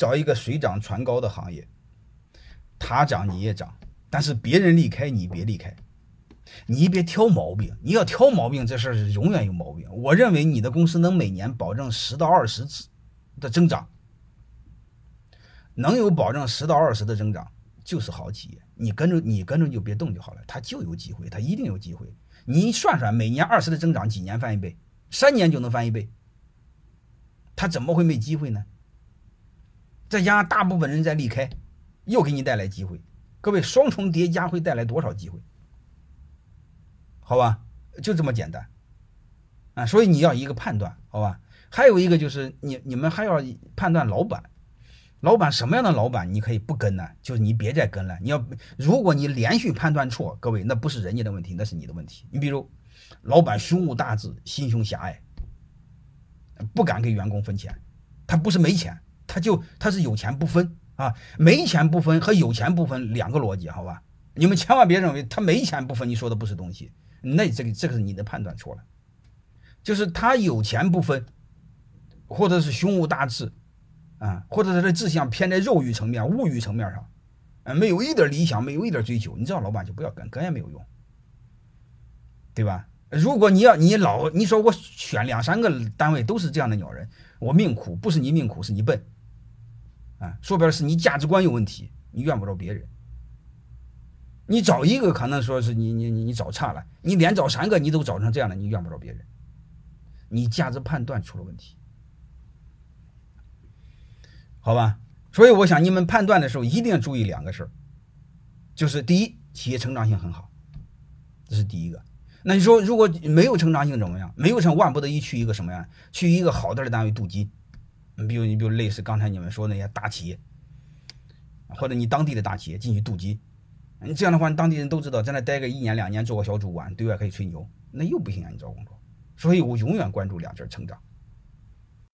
找一个水涨船高的行业，他涨你也涨，但是别人离开你别离开，你别挑毛病。你要挑毛病，这事儿是永远有毛病。我认为你的公司能每年保证十到二十次的增长，能有保证十到二十的增长就是好企业。你跟着你跟着就别动就好了，它就有机会，它一定有机会。你算算，每年二十的增长，几年翻一倍？三年就能翻一倍，它怎么会没机会呢？再加上大部分人在离开，又给你带来机会。各位，双重叠加会带来多少机会？好吧，就这么简单啊！所以你要一个判断，好吧？还有一个就是你你们还要判断老板，老板什么样的老板你可以不跟呢？就是你别再跟了。你要如果你连续判断错，各位那不是人家的问题，那是你的问题。你比如，老板胸无大志，心胸狭隘，不敢给员工分钱，他不是没钱。他就他是有钱不分啊，没钱不分和有钱不分两个逻辑，好吧？你们千万别认为他没钱不分，你说的不是东西，那这个这个是你的判断错了。就是他有钱不分，或者是胸无大志啊，或者他的志向偏在肉欲层面、物欲层面上，啊，没有一点理想，没有一点追求，你知道老板就不要跟，跟也没有用，对吧？如果你要你老你说我选两三个单位都是这样的鸟人，我命苦，不是你命苦，是你笨。啊，说白了是你价值观有问题，你怨不着别人。你找一个可能说是你你你你找差了，你连找三个你都找成这样了，你怨不着别人，你价值判断出了问题，好吧？所以我想你们判断的时候一定要注意两个事儿，就是第一，企业成长性很好，这是第一个。那你说如果没有成长性怎么样？没有成万不得已去一个什么呀？去一个好点的单位镀金。比如，你比如类似刚才你们说那些大企业，或者你当地的大企业进去镀金，你这样的话，当地人都知道，在那待个一年两年，做个小主管，对外可以吹牛，那又不行啊！你找工作，所以我永远关注两件成长。